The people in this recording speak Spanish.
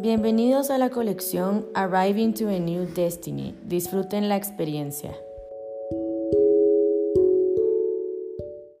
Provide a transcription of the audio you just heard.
Bienvenidos a la colección Arriving to a New Destiny. Disfruten la experiencia.